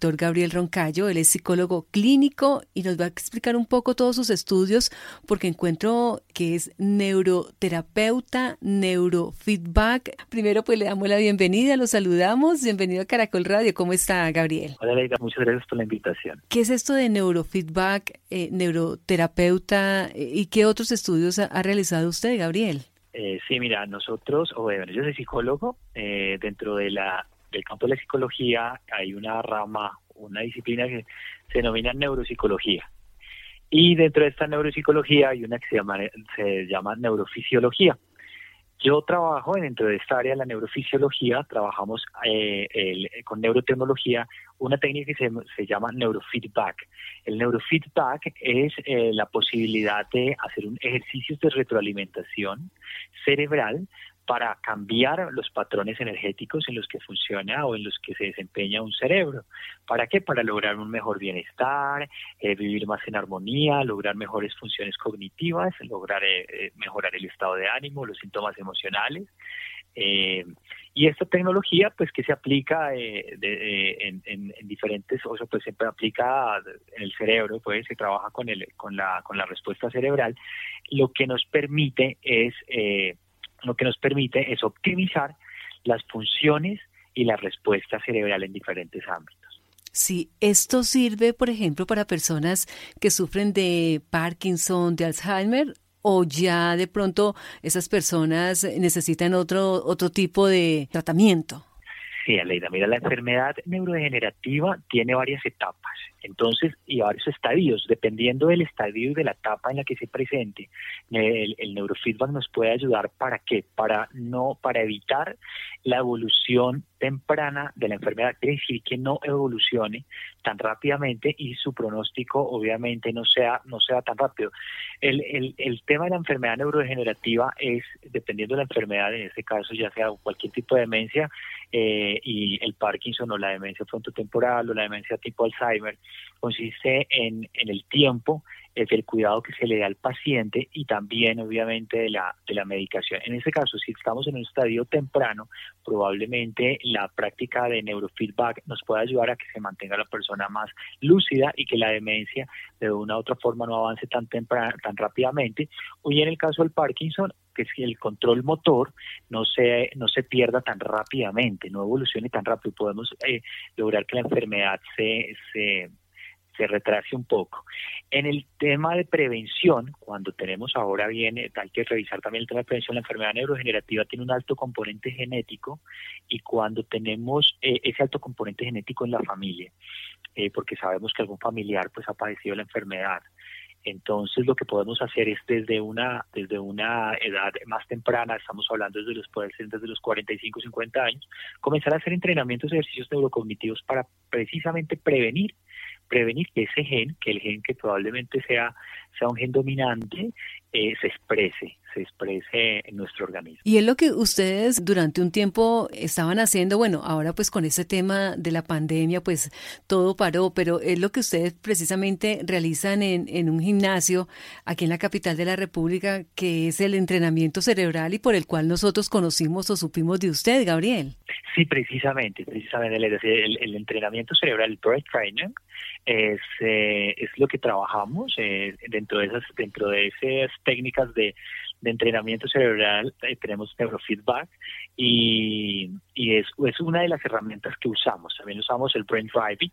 doctor Gabriel Roncayo. Él es psicólogo clínico y nos va a explicar un poco todos sus estudios porque encuentro que es neuroterapeuta, neurofeedback. Primero pues le damos la bienvenida, lo saludamos. Bienvenido a Caracol Radio. ¿Cómo está Gabriel? Hola Leida, muchas gracias por la invitación. ¿Qué es esto de neurofeedback, eh, neuroterapeuta eh, y qué otros estudios ha, realizado usted, Gabriel? Eh, sí, mira, nosotros, o bueno, yo soy psicólogo, eh, dentro de la del campo de la psicología hay una rama, una disciplina que se denomina neuropsicología. Y dentro de esta neuropsicología hay una que se llama, se llama neurofisiología. Yo trabajo dentro de esta área la neurofisiología, trabajamos eh, con neurotecnología, una técnica que se, se, llama neurofeedback. El neurofeedback es eh, la posibilidad de hacer un ejercicio de retroalimentación cerebral para cambiar los patrones energéticos en los que funciona o en los que se desempeña un cerebro. ¿Para qué? Para lograr un mejor bienestar, eh, vivir más en armonía, lograr mejores funciones cognitivas, lograr eh, eh, mejorar el estado de ánimo, los síntomas emocionales. y esta tecnología, pues que se aplica en, diferentes, o sea, pues se aplica en el cerebro, pues se trabaja con, el, con, la, con la respuesta cerebral, lo que nos permite es lo que nos permite es optimizar las funciones y la respuesta cerebral en diferentes ámbitos. Sí, esto sirve, por ejemplo, para personas que sufren de Parkinson, de Alzheimer, o ya de pronto esas personas necesitan otro, otro tipo de tratamiento. Sí, Aleida, mira, la enfermedad neurodegenerativa tiene varias etapas, entonces, y varios estadios, dependiendo del estadio y de la etapa en la que se presente, el, el, neurofeedback nos puede ayudar para qué? Para no, para evitar la evolución temprana de la enfermedad, quiere decir que no evolucione tan rápidamente y su pronóstico obviamente no sea, no sea tan rápido. El, el, el tema de la enfermedad neurodegenerativa es, dependiendo de la enfermedad, en este caso ya sea cualquier tipo de demencia, eh, y el Parkinson o la demencia frontotemporal o la demencia tipo Alzheimer, consiste en, en el tiempo es del cuidado que se le da al paciente y también obviamente de la, de la medicación. En este caso, si estamos en un estadio temprano, probablemente la práctica de neurofeedback nos puede ayudar a que se mantenga la persona más lúcida y que la demencia de una u otra forma no avance tan, temprano, tan rápidamente. Hoy en el caso del Parkinson, que si el control motor no se, no se pierda tan rápidamente, no evolucione tan rápido, podemos eh, lograr que la enfermedad se, se se retrase un poco. En el tema de prevención, cuando tenemos ahora bien, eh, hay que revisar también el tema de prevención, la enfermedad neurodegenerativa tiene un alto componente genético y cuando tenemos eh, ese alto componente genético en la familia, eh, porque sabemos que algún familiar pues ha padecido la enfermedad, entonces lo que podemos hacer es desde una desde una edad más temprana, estamos hablando desde los desde los 45 50 años, comenzar a hacer entrenamientos ejercicios neurocognitivos para precisamente prevenir prevenir que ese gen, que el gen que probablemente sea, sea un gen dominante, eh, se exprese, se exprese en nuestro organismo. Y es lo que ustedes durante un tiempo estaban haciendo, bueno, ahora pues con ese tema de la pandemia pues todo paró, pero es lo que ustedes precisamente realizan en, en un gimnasio aquí en la capital de la República, que es el entrenamiento cerebral y por el cual nosotros conocimos o supimos de usted, Gabriel. Sí, precisamente, precisamente el, el, entrenamiento cerebral, el brain training, es, eh, es lo que trabajamos eh, dentro de esas dentro de esas técnicas de, de entrenamiento cerebral eh, tenemos neurofeedback y, y es, es, una de las herramientas que usamos. También usamos el brain driving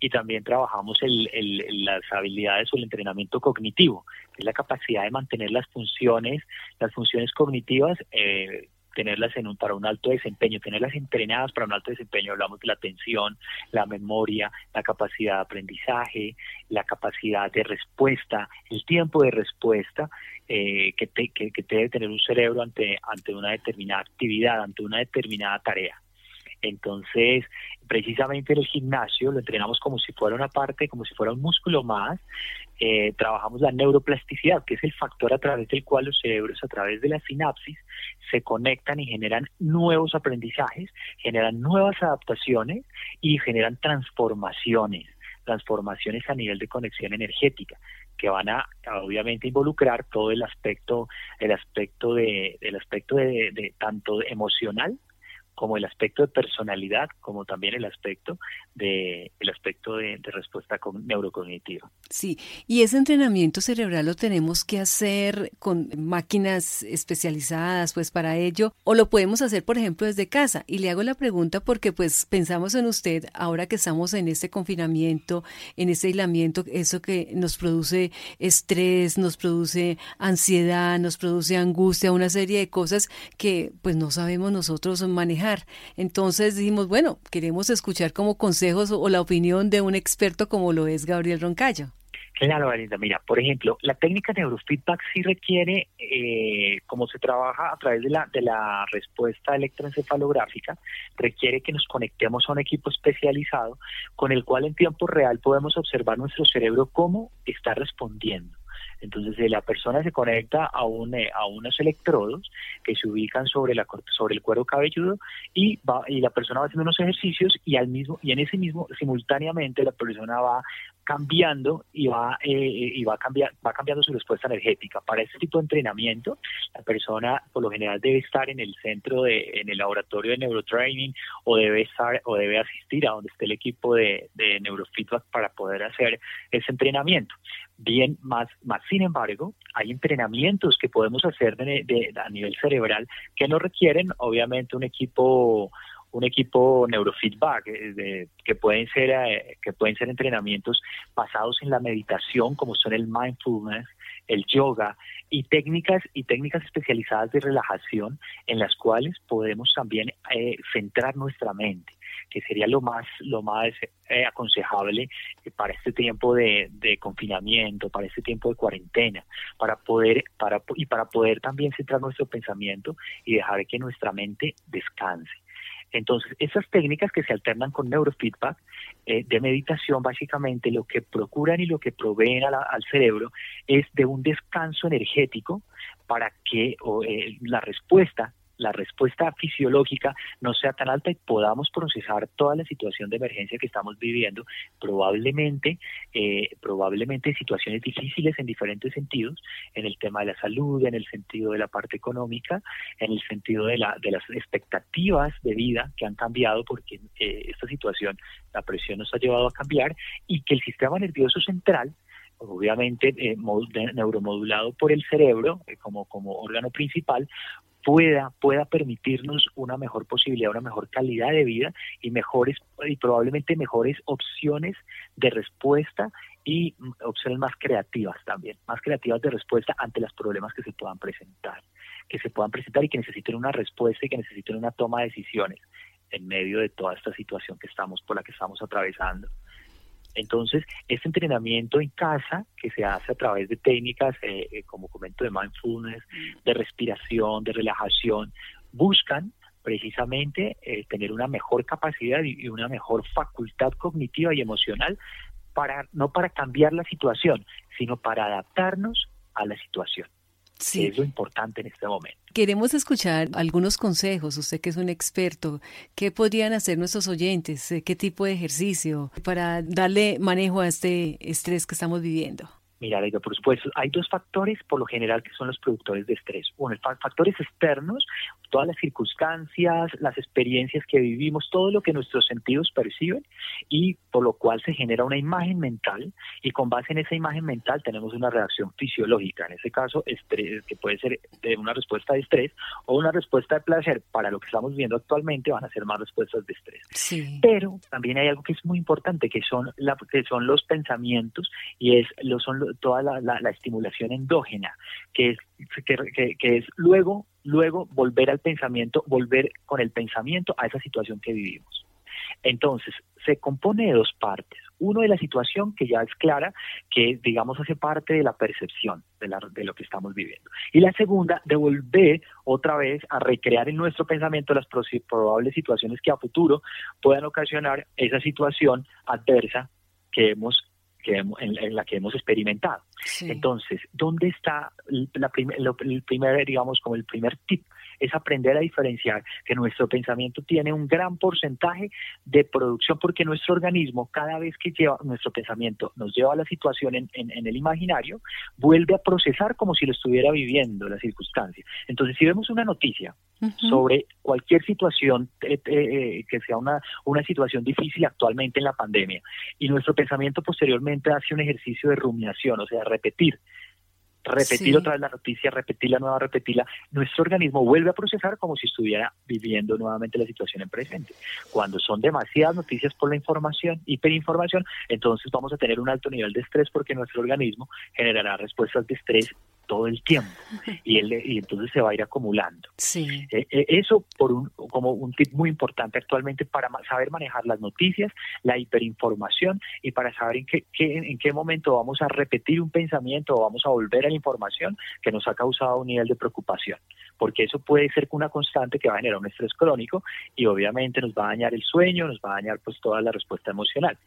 y también trabajamos el, el, las habilidades o el entrenamiento cognitivo que es la capacidad de mantener las funciones las funciones cognitivas eh, tenerlas en un, para un alto desempeño, tenerlas entrenadas para un alto desempeño, hablamos de la atención, la memoria, la capacidad de aprendizaje, la capacidad de respuesta, el tiempo de respuesta eh, que, que, que debe tener un cerebro ante, ante una determinada actividad, ante una determinada tarea. Entonces, precisamente en el gimnasio lo entrenamos como si fuera una parte, como si fuera un músculo más. Eh, trabajamos la neuroplasticidad, que es el factor a través del cual los cerebros, a través de la sinapsis, se conectan y generan nuevos aprendizajes, generan nuevas adaptaciones y generan transformaciones transformaciones a nivel de conexión energética que van a, obviamente involucrar todo el aspecto el aspecto de el aspecto de tanto emocional como el aspecto de personalidad, como también el aspecto de el aspecto de, respuesta con, neurocognitiva. Sí, y ese entrenamiento cerebral lo tenemos que hacer con máquinas especializadas, pues para ello, o lo podemos hacer, por ejemplo, desde casa. Y le hago la pregunta porque, pues, pensamos en usted ahora que estamos en este confinamiento, en este aislamiento, eso que nos produce estrés, nos produce ansiedad, nos produce angustia, una serie de cosas que, pues, no sabemos nosotros manejar entonces dijimos, bueno, queremos escuchar como consejos o la opinión de un experto como lo es Gabriel Roncayo. Claro, Valinda. Mira, por ejemplo, la técnica de neurofeedback sí requiere, eh, como se trabaja a través de la, de la respuesta electroencefalográfica, requiere que nos conectemos a un equipo especializado con el cual en tiempo real podemos observar nuestro cerebro cómo está respondiendo. Entonces la persona se conecta a, un, eh, a unos electrodos que se ubican sobre, la, sobre el cuero cabelludo y, va, y la persona va haciendo unos ejercicios y, al mismo, y en ese mismo, simultáneamente, la persona va cambiando y va eh, y va cambiar va cambiando su respuesta energética. Para este tipo de entrenamiento la persona por lo general debe estar en el centro de en el laboratorio de neurotraining o debe estar o debe asistir a donde esté el equipo de neurofeedback para poder hacer ese entrenamiento bien más más sin embargo hay entrenamientos que podemos hacer de, a nivel cerebral que no requieren obviamente un equipo un equipo neurofeedback eh, que pueden ser eh, que pueden ser entrenamientos basados en la meditación como son el mindfulness el yoga y técnicas y técnicas especializadas de relajación en las cuales podemos también eh, centrar nuestra mente que sería lo más lo más aconsejable para este tiempo de, confinamiento para este tiempo de cuarentena para poder para y para poder también centrar nuestro pensamiento y dejar que nuestra mente descanse. Entonces, esas técnicas que se alternan con neurofeedback eh, de meditación, básicamente lo que procuran y lo que proveen al cerebro es de un descanso energético para que eh, la respuesta la respuesta fisiológica no sea tan alta y podamos procesar toda la situación de emergencia que estamos viviendo, probablemente, eh, probablemente situaciones difíciles en diferentes sentidos, en el tema de la salud, en el sentido de la parte económica, en el sentido de, la, de las expectativas de vida que han cambiado porque eh, esta situación, la presión nos ha llevado a cambiar y que el sistema nervioso central obviamente eh, neuromodulado por el cerebro eh, como, como órgano principal, pueda, pueda permitirnos una mejor posibilidad, una mejor calidad de vida y mejores y probablemente mejores opciones de respuesta y mm, opciones más creativas también, más creativas de respuesta ante los problemas que se puedan presentar, que se puedan presentar y que necesiten una respuesta y que necesiten una toma de decisiones en medio de toda esta situación que estamos por la que estamos atravesando. Entonces, este entrenamiento en casa, que se hace a través de técnicas, eh, eh, como comento, de mindfulness, de respiración, de relajación, buscan precisamente eh, tener una mejor capacidad y una mejor facultad cognitiva y emocional para no para cambiar la situación, sino para adaptarnos a la situación. Sí. es lo importante en este momento. Queremos escuchar algunos consejos, usted que es un experto, ¿qué podrían hacer nuestros oyentes? ¿Qué tipo de ejercicio para darle manejo a este estrés que estamos viviendo? Mira, por supuesto, hay dos factores por lo general que son los productores de estrés. Uno, factores externos, todas las circunstancias, las experiencias que vivimos, todo lo que nuestros sentidos perciben y por lo cual se genera una imagen mental y con base en esa imagen mental tenemos una reacción fisiológica, en ese caso estrés, que puede ser de una respuesta de estrés o una respuesta de placer. Para lo que estamos viendo actualmente van a ser más respuestas de estrés. Sí. Pero también hay algo que es muy importante, que son, la, que son los pensamientos y es, lo, son toda la, estimulación endógena, que es, que, es luego, luego volver al pensamiento, volver con el pensamiento a esa situación que vivimos. Entonces, se compone de dos partes. Uno de la situación que ya es clara, que digamos hace parte de la percepción de, de, lo que estamos viviendo. Y la segunda, de volver otra vez a recrear en nuestro pensamiento las probables situaciones que a futuro puedan ocasionar esa situación adversa que hemos en, la que hemos experimentado. Entonces, ¿dónde está la el primer, digamos, como el primer tip es aprender a diferenciar que nuestro pensamiento tiene un gran porcentaje de producción porque nuestro organismo cada vez que lleva nuestro pensamiento nos lleva a la situación en, el imaginario, vuelve a procesar como si lo estuviera viviendo la circunstancia. Entonces, si vemos una noticia sobre cualquier situación eh, eh, que sea una, una situación difícil actualmente en la pandemia y nuestro pensamiento posteriormente hace un ejercicio de rumiación, o sea, repetir repetir otra vez la noticia, repetirla nueva, repetirla, nuestro organismo vuelve a procesar como si estuviera viviendo nuevamente la situación en presente. Cuando son demasiadas noticias por la información, hiperinformación, entonces vamos a tener un alto nivel de estrés porque nuestro organismo generará respuestas de estrés todo el tiempo y, él, y entonces se va a ir acumulando. Sí. Eh, eh, eso por un, como un tip muy importante actualmente para saber manejar las noticias, la hiperinformación y para saber en qué, en qué momento vamos a repetir un pensamiento o vamos a volver a la información que nos ha causado un nivel de preocupación, porque eso puede ser una constante que va a generar un estrés crónico y obviamente nos va a dañar el sueño, nos va a dañar pues toda la respuesta emocional.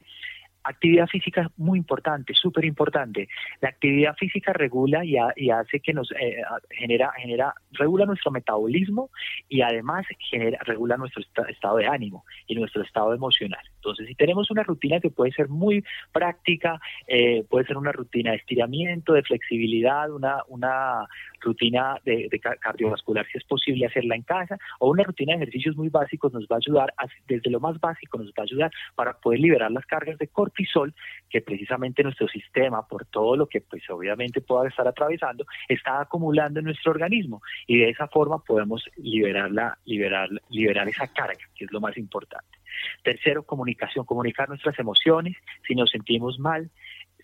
Actividad física es muy importante, súper importante. La actividad física regula y, hace que nos eh, genera, genera, regula nuestro metabolismo y además genera, regula nuestro estado de ánimo y nuestro estado emocional. Entonces, si tenemos una rutina que puede ser muy práctica, eh, puede ser una rutina de estiramiento, de flexibilidad, una, rutina de, cardiovascular, si es posible hacerla en casa, o una rutina de ejercicios muy básicos nos va a ayudar, desde lo más básico nos va a ayudar para poder liberar las cargas de cortisol que precisamente nuestro sistema, por todo lo que pues obviamente pueda estar atravesando, está acumulando en nuestro organismo y de esa forma podemos liberarla, liberar, liberar esa carga, que es lo más importante. Tercero, comunicación, comunicar nuestras emociones, si nos sentimos mal,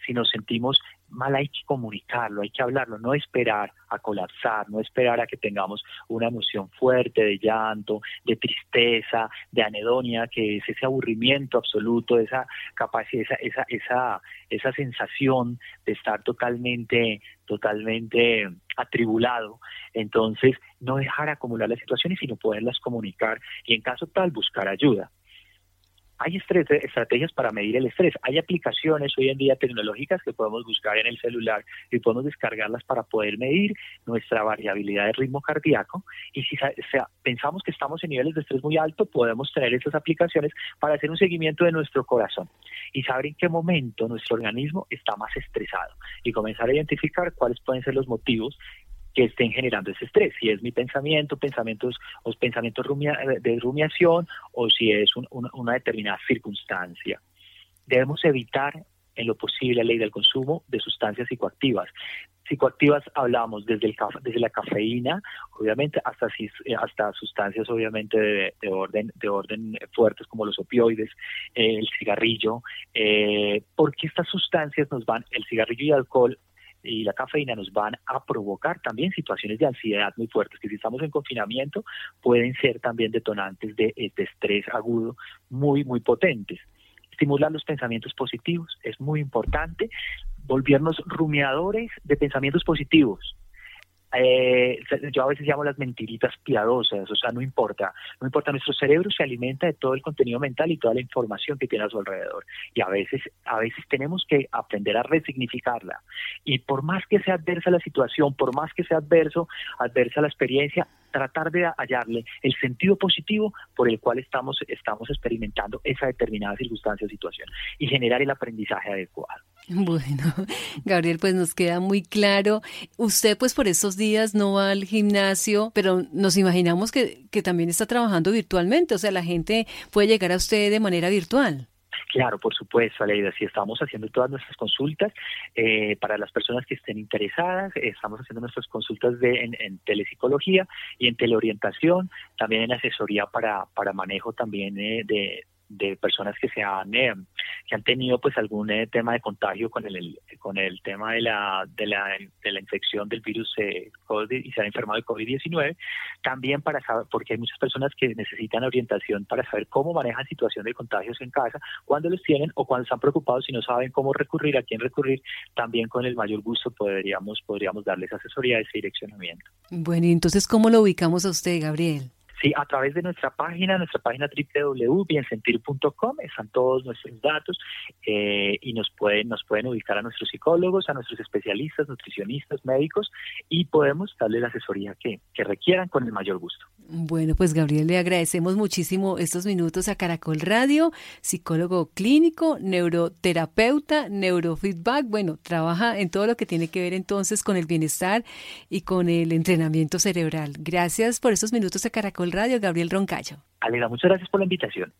si nos sentimos mal hay que comunicarlo, hay que hablarlo, no esperar a colapsar, no esperar a que tengamos una emoción fuerte de llanto, de tristeza, de anedonia, que es ese aburrimiento absoluto, esa capacidad, esa, esa, esa, esa sensación de estar totalmente, totalmente atribulado. Entonces, no dejar acumular las situaciones, sino poderlas comunicar y en caso tal buscar ayuda. Hay estrategias para medir el estrés. Hay aplicaciones hoy en día tecnológicas que podemos buscar en el celular y podemos descargarlas para poder medir nuestra variabilidad de ritmo cardíaco. Y si pensamos que estamos en niveles de estrés muy alto, podemos tener esas aplicaciones para hacer un seguimiento de nuestro corazón y saber en qué momento nuestro organismo está más estresado y comenzar a identificar cuáles pueden ser los motivos que estén generando ese estrés, si es mi pensamiento, pensamientos o pensamientos de rumiación o si es una determinada circunstancia. Debemos evitar en lo posible la ley del consumo de sustancias psicoactivas. Psicoactivas hablamos desde, el, desde la cafeína, obviamente, hasta, hasta sustancias obviamente de, orden, de orden fuertes como los opioides, el cigarrillo, eh, porque estas sustancias nos van, el cigarrillo y alcohol y la cafeína nos van a provocar también situaciones de ansiedad muy fuertes, que si estamos en confinamiento pueden ser también detonantes de, de estrés agudo muy, muy potentes. Estimular los pensamientos positivos es muy importante, volvernos rumiadores de pensamientos positivos eh, yo a veces llamo las mentiritas piadosas, o sea, no importa, no importa, nuestro cerebro se alimenta de todo el contenido mental y toda la información que tiene a su alrededor y a veces, a veces tenemos que aprender a resignificarla y por más que sea adversa la situación, por más que sea adverso, adversa la experiencia, tratar de hallarle el sentido positivo por el cual estamos, estamos experimentando esa determinada circunstancia o situación y generar el aprendizaje adecuado. Bueno, Gabriel, pues nos queda muy claro. Usted pues por estos días no va al gimnasio, pero nos imaginamos que, que también está trabajando virtualmente, o sea, la gente puede llegar a usted de manera virtual. Claro, por supuesto, Aleida. Si estamos haciendo todas nuestras consultas eh, para las personas que estén interesadas, estamos haciendo nuestras consultas de, en, en, telepsicología y en teleorientación, también en asesoría para, para manejo también eh, de, de personas que se han eh, que han tenido pues algún eh, tema de contagio con el, con el tema de la de la, de la infección del virus eh, COVID y se han enfermado de COVID-19 también para saber porque hay muchas personas que necesitan orientación para saber cómo manejan situación de contagios en casa cuando los tienen o cuando están preocupados y no saben cómo recurrir a quién recurrir también con el mayor gusto podríamos podríamos darles asesoría ese direccionamiento. Bueno y entonces cómo lo ubicamos a usted Gabriel Sí, a través de nuestra página, nuestra página www.biensentir.com, están todos nuestros datos eh, y nos pueden, nos pueden ubicar a nuestros psicólogos, a nuestros especialistas, nutricionistas, médicos y podemos darle la asesoría que, que requieran con el mayor gusto. Bueno, pues Gabriel, le agradecemos muchísimo estos minutos a Caracol Radio, psicólogo clínico, neuroterapeuta, neurofeedback, bueno, trabaja en todo lo que tiene que ver entonces con el bienestar y con el entrenamiento cerebral. Gracias por estos minutos a Caracol Radio, Gabriel Roncayo. Alegra, muchas gracias por la invitación.